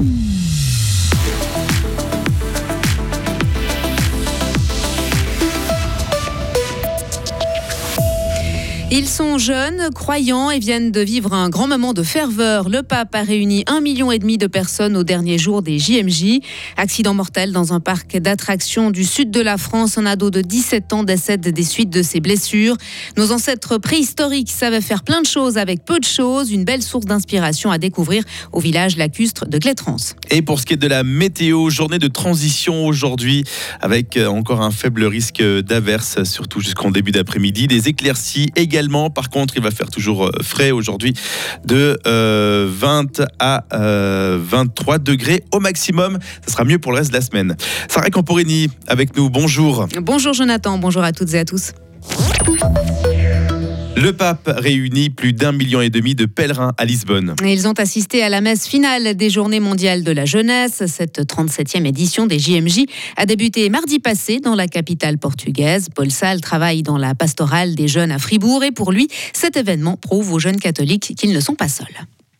Música Ils sont jeunes, croyants et viennent de vivre un grand moment de ferveur. Le pape a réuni un million et demi de personnes au dernier jour des JMJ. Accident mortel dans un parc d'attractions du sud de la France. Un ado de 17 ans décède des suites de ses blessures. Nos ancêtres préhistoriques savaient faire plein de choses avec peu de choses. Une belle source d'inspiration à découvrir au village lacustre de Clétrance. Et pour ce qui est de la météo, journée de transition aujourd'hui avec euh, encore un faible risque d'averse, surtout jusqu'en début d'après-midi. Des éclaircies également par contre, il va faire toujours euh, frais aujourd'hui de 20 euh, à 23 euh, degrés au maximum. Ce sera mieux pour le reste de la semaine. Sarah Camporini avec nous. Bonjour. Bonjour Jonathan. Bonjour à toutes et à tous. Le pape réunit plus d'un million et demi de pèlerins à Lisbonne. Ils ont assisté à la messe finale des Journées mondiales de la jeunesse. Cette 37e édition des JMJ a débuté mardi passé dans la capitale portugaise. Paul Salle travaille dans la pastorale des jeunes à Fribourg et pour lui, cet événement prouve aux jeunes catholiques qu'ils ne sont pas seuls.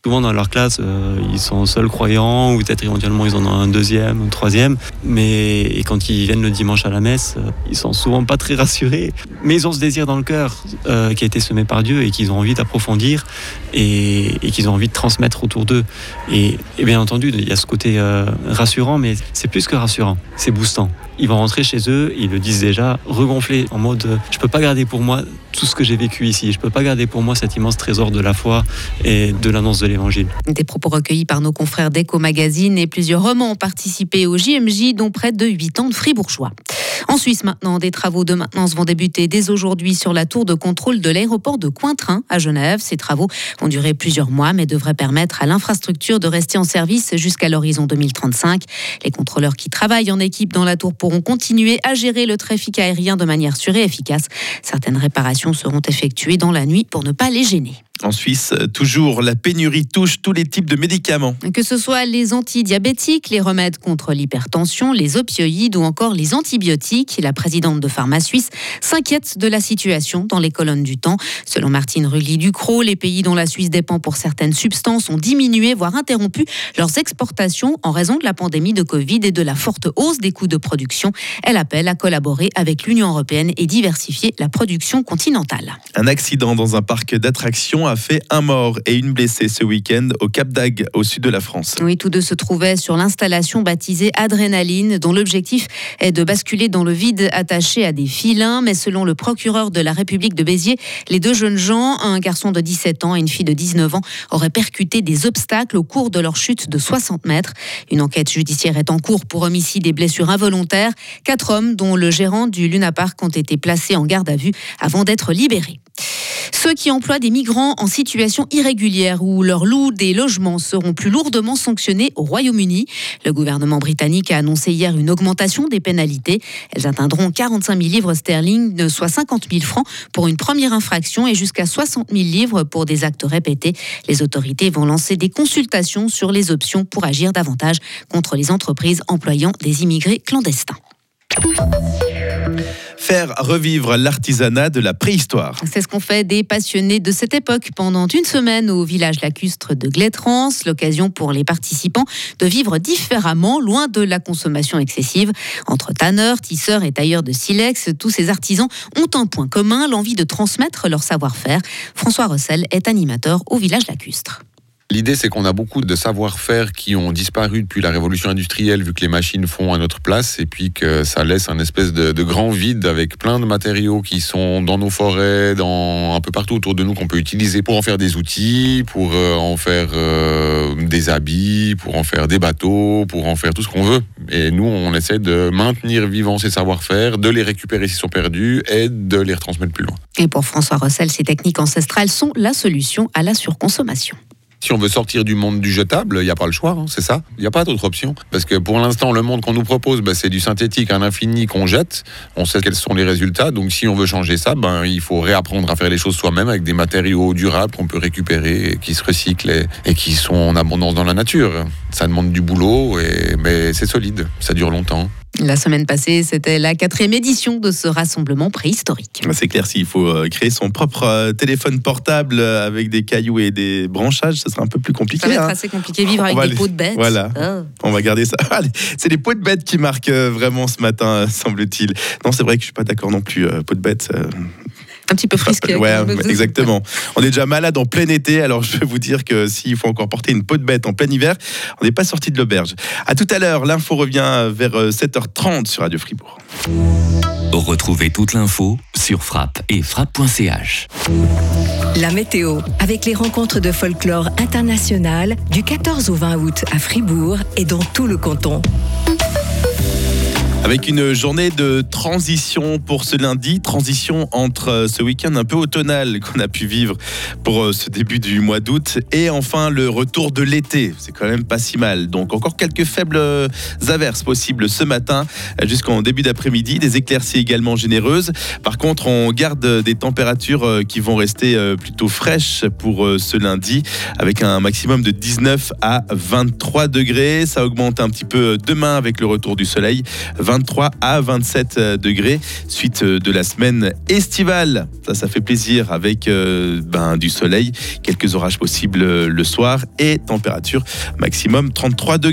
Souvent dans leur classe, euh, ils sont seuls croyants, ou peut-être éventuellement ils en ont un deuxième, un troisième. Mais quand ils viennent le dimanche à la messe, euh, ils sont souvent pas très rassurés. Mais ils ont ce désir dans le cœur euh, qui a été semé par Dieu et qu'ils ont envie d'approfondir et, qu'ils ont envie de transmettre autour d'eux. Et, bien entendu, il y a ce côté rassurant, mais c'est plus que rassurant, c'est boostant. Ils vont rentrer chez eux, ils le disent déjà, regonflés en mode je peux pas garder pour moi tout ce que j'ai vécu ici. Je peux pas garder pour moi cet immense trésor de la foi et de l'annonce de l'évangile. Des propos recueillis par nos confrères d'Eco Magazine et plusieurs romans ont participé au JMJ, dont près de 8 ans de fribourgeois. En Suisse maintenant, des travaux de maintenance vont débuter dès aujourd'hui sur la tour de contrôle de l'aéroport de Cointrin à Genève. Ces travaux vont durer plusieurs mois mais devraient permettre à l'infrastructure de rester en service jusqu'à l'horizon 2035. Les contrôleurs qui travaillent en équipe dans la tour continuer à gérer le trafic aérien de manière sûre et efficace. Certaines réparations seront effectuées dans la nuit pour ne pas les gêner. En Suisse, toujours, la pénurie touche tous les types de médicaments. Que ce soit les antidiabétiques, les remèdes contre l'hypertension, les opioïdes ou encore les antibiotiques, la présidente de Pharma Suisse s'inquiète de la situation dans les colonnes du temps. Selon Martine Rully-Ducrot, les pays dont la Suisse dépend pour certaines substances ont diminué, voire interrompu leurs exportations en raison de la pandémie de Covid et de la forte hausse des coûts de production. Elle appelle à collaborer avec l'Union européenne et diversifier la production continentale. Un accident dans un parc d'attractions a fait un mort et une blessée ce week-end au Cap d'Agde, au sud de la France. Oui, tous deux se trouvaient sur l'installation baptisée Adrénaline, dont l'objectif est de basculer dans le vide attaché à des filins. Mais selon le procureur de la République de Béziers, les deux jeunes gens, un garçon de 17 ans et une fille de 19 ans, auraient percuté des obstacles au cours de leur chute de 60 mètres. Une enquête judiciaire est en cours pour homicide et blessures involontaires. Quatre hommes, dont le gérant du Luna Park, ont été placés en garde à vue avant d'être libérés. Ceux qui emploient des migrants en situation irrégulière ou leur louent des logements seront plus lourdement sanctionnés au Royaume-Uni. Le gouvernement britannique a annoncé hier une augmentation des pénalités. Elles atteindront 45 000 livres sterling, soit 50 000 francs pour une première infraction et jusqu'à 60 000 livres pour des actes répétés. Les autorités vont lancer des consultations sur les options pour agir davantage contre les entreprises employant des immigrés clandestins faire revivre l'artisanat de la préhistoire. C'est ce qu'ont fait des passionnés de cette époque pendant une semaine au village lacustre de Glétrance, l'occasion pour les participants de vivre différemment, loin de la consommation excessive. Entre tanneurs, tisseurs et tailleurs de silex, tous ces artisans ont un point commun, l'envie de transmettre leur savoir-faire. François Rossel est animateur au village lacustre. L'idée, c'est qu'on a beaucoup de savoir-faire qui ont disparu depuis la révolution industrielle, vu que les machines font à notre place, et puis que ça laisse un espèce de, grand vide avec plein de matériaux qui sont dans nos forêts, dans un peu partout autour de nous qu'on peut utiliser pour en faire des outils, pour euh, en faire euh, des habits, pour en faire des bateaux, pour en faire tout ce qu'on veut. Et nous, on essaie de maintenir vivants ces savoir-faire, de les récupérer s'ils sont perdus et de les retransmettre plus loin. Et pour François Rossel, ces techniques ancestrales sont la solution à la surconsommation. Si on veut sortir du monde du jetable, il n'y a pas le choix, hein, c'est ça. Il n'y a pas d'autre option. Parce que pour l'instant, le monde qu'on nous propose, bah, c'est du synthétique, un infini qu'on jette. On sait quels sont les résultats. Donc si on veut changer ça, ben, il faut réapprendre à faire les choses soi-même avec des matériaux durables qu'on peut récupérer, qui se recyclent et, et qui sont en abondance dans la nature. Ça demande du boulot, et, mais c'est solide, ça dure longtemps. La semaine passée, c'était la quatrième édition de ce rassemblement préhistorique. C'est clair, s'il faut euh, créer son propre euh, téléphone portable euh, avec des cailloux et des branchages, ce sera un peu plus compliqué. Ça va être hein. assez compliqué, vivre On avec des pots de bêtes. Voilà. Oh. On va garder ça. C'est les pots de bêtes qui marquent vraiment ce matin, semble-t-il. Non, c'est vrai que je suis pas d'accord non plus. Pots de bêtes. Euh, Un petit peu frisqué. Ouais, même. exactement. On est déjà malade en plein été, alors je vais vous dire que s'il faut encore porter une peau de bête en plein hiver, on n'est pas sorti de l'auberge. À tout à l'heure, l'info revient vers euh, 7h30 sur Radio Fribourg. Retrouvez toute l'info sur frappe et frappe.ch. La météo, avec les rencontres de folklore international du 14 au 20 août à Fribourg et dans tout le canton. Avec une journée de transition pour ce lundi, transition entre euh, ce week-end un peu automnal qu'on a pu vivre pour euh, ce début du mois d'août et enfin le retour de l'été. C'est quand même pas si mal. Donc encore quelques faibles euh, averses possibles ce matin jusqu'en début d'après-midi, des éclaircies également généreuses. Par contre, on garde des températures qui vont rester plutôt fraîches pour ce lundi avec un maximum de 19 à 23 degrés. Ça augmente un petit peu demain avec le retour du soleil. 23 à 27 degrés suite de la semaine estivale. Ça, ça fait plaisir avec euh, ben, du soleil, quelques orages possibles le soir et température maximum 33 degrés.